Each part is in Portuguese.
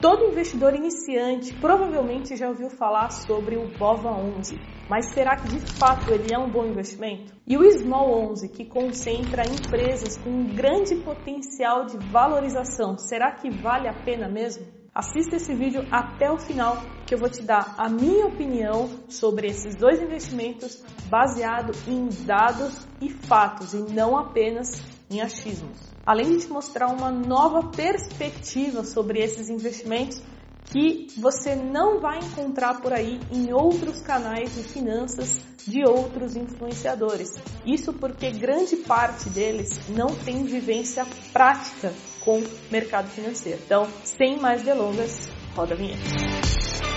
Todo investidor iniciante provavelmente já ouviu falar sobre o BOVA11, mas será que de fato ele é um bom investimento? E o Small 11, que concentra empresas com um grande potencial de valorização, será que vale a pena mesmo? Assista esse vídeo até o final que eu vou te dar a minha opinião sobre esses dois investimentos baseado em dados e fatos e não apenas em achismos além de te mostrar uma nova perspectiva sobre esses investimentos que você não vai encontrar por aí em outros canais de finanças de outros influenciadores. Isso porque grande parte deles não tem vivência prática com mercado financeiro. Então, sem mais delongas, roda a vinheta.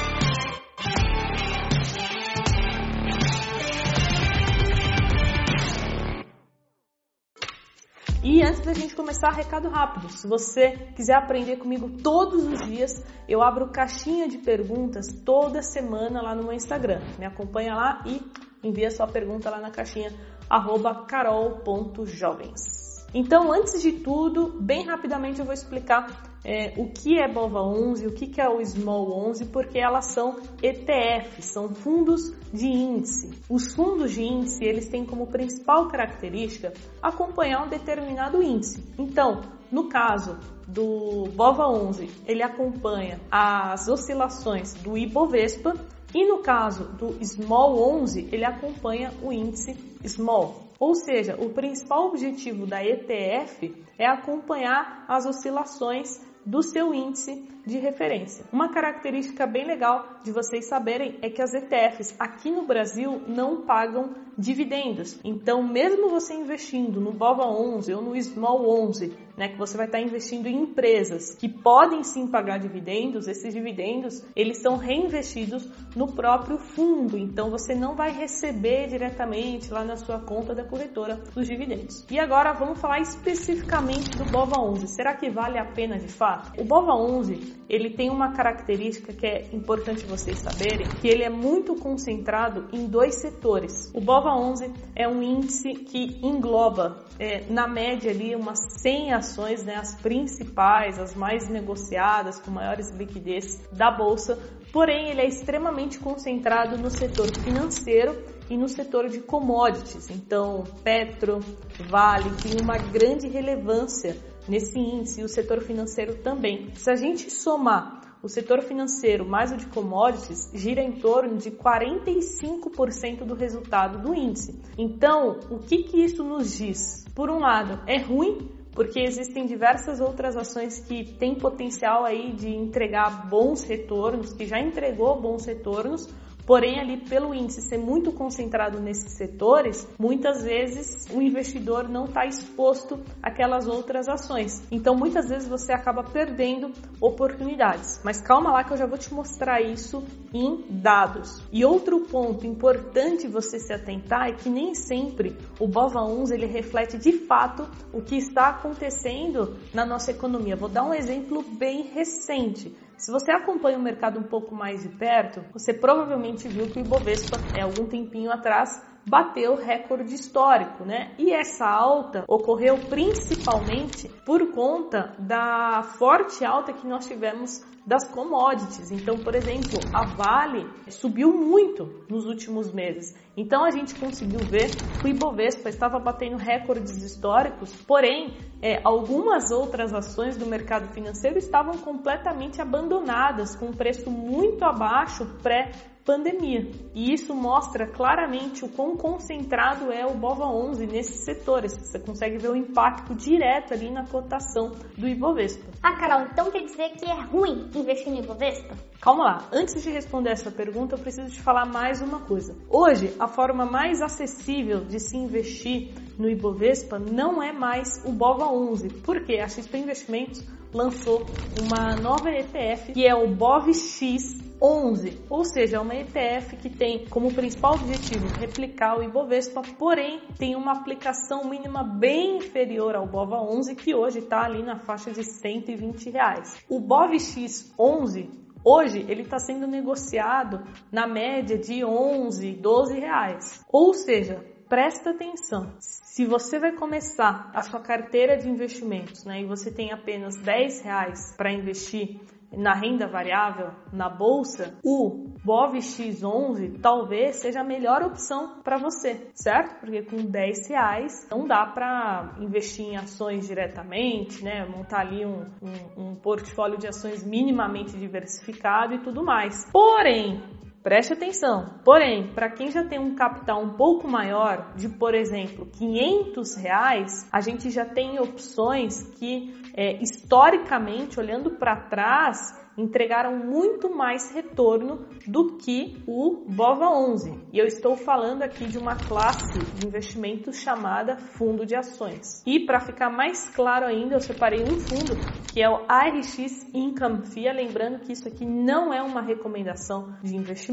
Antes da gente começar, recado rápido. Se você quiser aprender comigo todos os dias, eu abro caixinha de perguntas toda semana lá no meu Instagram. Me acompanha lá e envia sua pergunta lá na caixinha carol.jovens. Então, antes de tudo, bem rapidamente eu vou explicar é, o que é BOVA11, o que é o Small 11, porque elas são ETFs, são fundos de índice. Os fundos de índice, eles têm como principal característica acompanhar um determinado índice. Então, no caso do BOVA11, ele acompanha as oscilações do Ibovespa e no caso do Small 11, ele acompanha o índice Small. Ou seja, o principal objetivo da ETF é acompanhar as oscilações do seu índice de referência. Uma característica bem legal de vocês saberem é que as ETFs aqui no Brasil não pagam dividendos. Então, mesmo você investindo no BOVA 11 ou no Small 11, né, que você vai estar investindo em empresas que podem sim pagar dividendos, esses dividendos, eles são reinvestidos no próprio fundo. Então, você não vai receber diretamente lá na sua conta da corretora os dividendos. E agora vamos falar especificamente do BOVA 11. Será que vale a pena de fato? O BOVA 11 ele tem uma característica que é importante vocês saberem, que ele é muito concentrado em dois setores. O BOVA11 é um índice que engloba, é, na média ali, umas 100 ações, né, as principais, as mais negociadas, com maiores liquidez da bolsa, porém ele é extremamente concentrado no setor financeiro e no setor de commodities. Então, Petro, Vale tem uma grande relevância nesse índice e o setor financeiro também. Se a gente somar o setor financeiro mais o de commodities gira em torno de 45% do resultado do índice. Então, o que, que isso nos diz? Por um lado, é ruim porque existem diversas outras ações que têm potencial aí de entregar bons retornos, que já entregou bons retornos, Porém, ali pelo índice ser muito concentrado nesses setores, muitas vezes o investidor não está exposto àquelas outras ações. Então, muitas vezes você acaba perdendo oportunidades. Mas calma lá que eu já vou te mostrar isso em dados. E outro ponto importante você se atentar é que nem sempre o BOVA11 ele reflete de fato o que está acontecendo na nossa economia. Vou dar um exemplo bem recente. Se você acompanha o mercado um pouco mais de perto, você provavelmente viu que o Ibovespa, é, algum tempinho atrás, bateu recorde histórico, né? E essa alta ocorreu principalmente por conta da forte alta que nós tivemos das commodities. Então, por exemplo, a Vale subiu muito nos últimos meses. Então, a gente conseguiu ver que o Ibovespa estava batendo recordes históricos, porém, é, algumas outras ações do mercado financeiro estavam completamente abandonadas, com preço muito abaixo pré pandemia. E isso mostra claramente o quão concentrado é o BOVA11 nesses setores. Você consegue ver o impacto direto ali na cotação do Ibovespa. Ah, Carol, então quer dizer que é ruim investir no Ibovespa? Calma lá, antes de responder essa pergunta, eu preciso te falar mais uma coisa. Hoje, a forma mais acessível de se investir no Ibovespa não é mais o BOVA11, porque a XP Investimentos lançou uma nova ETF que é o BOVX 11, ou seja, é uma ETF que tem como principal objetivo replicar o Ibovespa, porém tem uma aplicação mínima bem inferior ao BOVA 11, que hoje está ali na faixa de 120 reais. O BOVX 11 Hoje ele está sendo negociado na média de 11, 12 reais. Ou seja, presta atenção. Se você vai começar a sua carteira de investimentos né, e você tem apenas 10 reais para investir na renda variável, na bolsa, o BOVX11 talvez seja a melhor opção para você, certo? Porque com 10 reais não dá para investir em ações diretamente, né? Montar ali um, um, um portfólio de ações minimamente diversificado e tudo mais. Porém, Preste atenção. Porém, para quem já tem um capital um pouco maior, de por exemplo 500 reais, a gente já tem opções que é, historicamente, olhando para trás, entregaram muito mais retorno do que o BOVA 11. E eu estou falando aqui de uma classe de investimento chamada fundo de ações. E para ficar mais claro ainda, eu separei um fundo que é o ARX Income FIA, lembrando que isso aqui não é uma recomendação de investimento.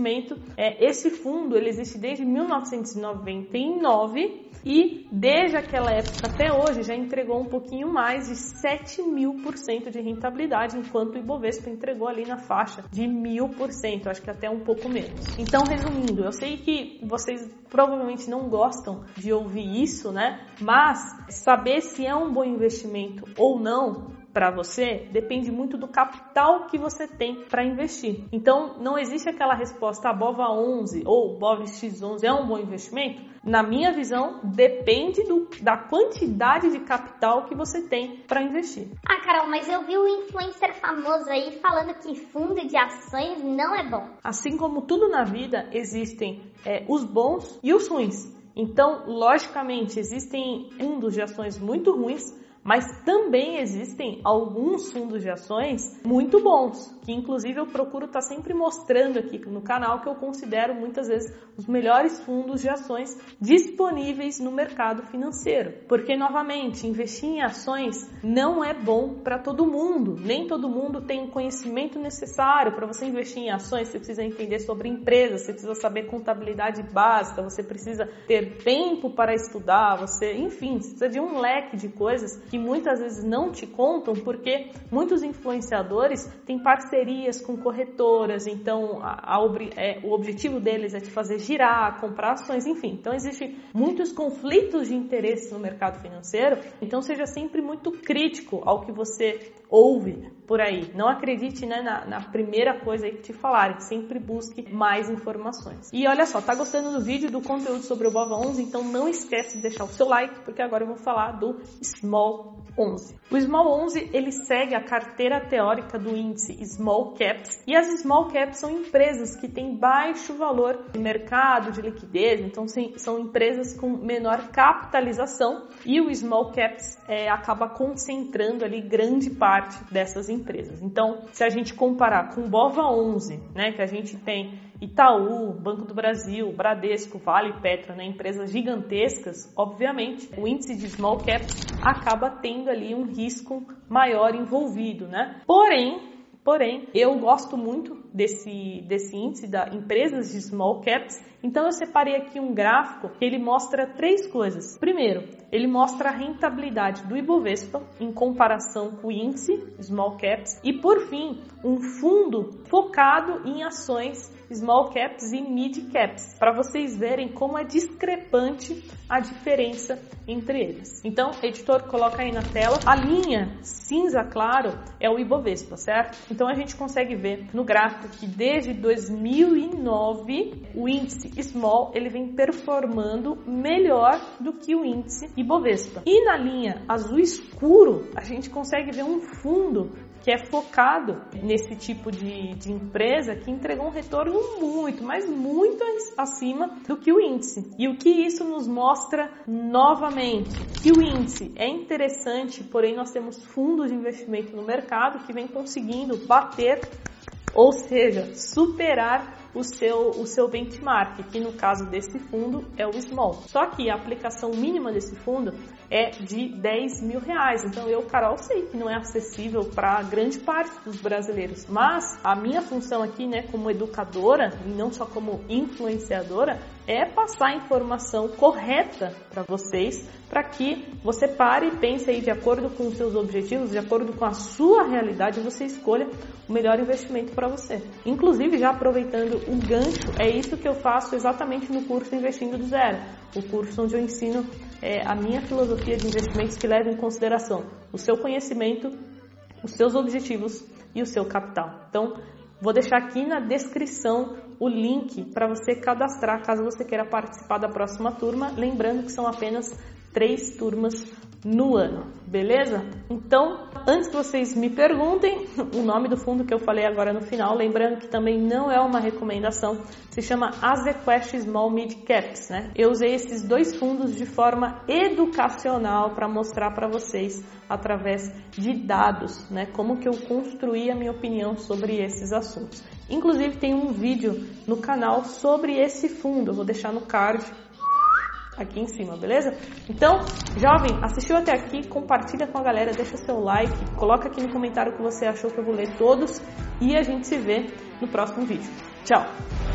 É, esse fundo ele existe desde 1999 e desde aquela época até hoje já entregou um pouquinho mais de 7 mil por cento de rentabilidade, enquanto o Ibovespa entregou ali na faixa de mil por cento, acho que até um pouco menos. Então, resumindo, eu sei que vocês provavelmente não gostam de ouvir isso, né? Mas saber se é um bom investimento ou não para você depende muito do capital que você tem para investir. Então, não existe aquela resposta a BOVA 11 ou BOV X11 é um bom investimento? Na minha visão, depende do, da quantidade de capital que você tem para investir. Ah, Carol, mas eu vi um influencer famoso aí falando que fundo de ações não é bom. Assim como tudo na vida, existem é, os bons e os ruins. Então, logicamente, existem fundos de ações muito ruins mas também existem alguns fundos de ações muito bons, que inclusive eu procuro estar tá sempre mostrando aqui no canal que eu considero muitas vezes os melhores fundos de ações disponíveis no mercado financeiro. Porque novamente, investir em ações não é bom para todo mundo. Nem todo mundo tem o conhecimento necessário para você investir em ações. Você precisa entender sobre empresas, você precisa saber contabilidade básica, você precisa ter tempo para estudar, você, enfim, precisa de um leque de coisas que muitas vezes não te contam porque muitos influenciadores têm parcerias com corretoras, então a, a, é, o objetivo deles é te fazer girar, comprar ações, enfim. Então existem muitos conflitos de interesse no mercado financeiro, então seja sempre muito crítico ao que você ouve por aí. Não acredite né, na, na primeira coisa que te falarem, sempre busque mais informações. E olha só, tá gostando do vídeo, do conteúdo sobre o BOVA 11? Então não esquece de deixar o seu like, porque agora eu vou falar do Small 11. O Small 11 ele segue a carteira teórica do índice Small Caps e as Small Caps são empresas que têm baixo valor de mercado, de liquidez, então são empresas com menor capitalização e o Small Caps é, acaba concentrando ali grande parte dessas empresas. Então, se a gente comparar com o BOVA 11, né, que a gente tem Itaú, Banco do Brasil, Bradesco, Vale, Petro, né, empresas gigantescas, obviamente, o índice de small caps acaba tendo ali um risco maior envolvido, né? Porém, porém, eu gosto muito desse, desse índice da empresas de small caps, então eu separei aqui um gráfico que ele mostra três coisas. Primeiro, ele mostra a rentabilidade do Ibovespa em comparação com o índice small caps e por fim, um fundo focado em ações small caps e mid caps, para vocês verem como é discrepante a diferença entre eles. Então, editor, coloca aí na tela. A linha cinza claro é o Ibovespa, certo? Então a gente consegue ver no gráfico que desde 2009 o índice small ele vem performando melhor do que o índice Ibovespa. E na linha azul escuro, a gente consegue ver um fundo que é focado nesse tipo de, de empresa que entregou um retorno muito, mas muito acima do que o índice. E o que isso nos mostra novamente? Que o índice é interessante, porém nós temos fundos de investimento no mercado que vem conseguindo bater, ou seja, superar o seu, o seu benchmark, que no caso desse fundo é o small. Só que a aplicação mínima desse fundo é de 10 mil reais. Então eu, Carol, sei que não é acessível para grande parte dos brasileiros, mas a minha função aqui, né, como educadora e não só como influenciadora, é passar a informação correta para vocês, para que você pare e pense aí de acordo com os seus objetivos, de acordo com a sua realidade, você escolha o melhor investimento para você. Inclusive, já aproveitando o gancho, é isso que eu faço exatamente no curso Investindo do Zero o curso onde eu ensino é, a minha filosofia de investimentos que leva em consideração o seu conhecimento, os seus objetivos e o seu capital. Então, vou deixar aqui na descrição o link para você cadastrar caso você queira participar da próxima turma. Lembrando que são apenas três turmas no ano, beleza? Então, antes que vocês me perguntem, o nome do fundo que eu falei agora no final, lembrando que também não é uma recomendação, se chama Azequest Small Mid Caps, né? Eu usei esses dois fundos de forma educacional para mostrar para vocês através de dados, né? Como que eu construí a minha opinião sobre esses assuntos. Inclusive tem um vídeo no canal sobre esse fundo, eu vou deixar no card aqui em cima, beleza? Então, jovem, assistiu até aqui, compartilha com a galera, deixa seu like, coloca aqui no comentário o que você achou que eu vou ler todos e a gente se vê no próximo vídeo. Tchau!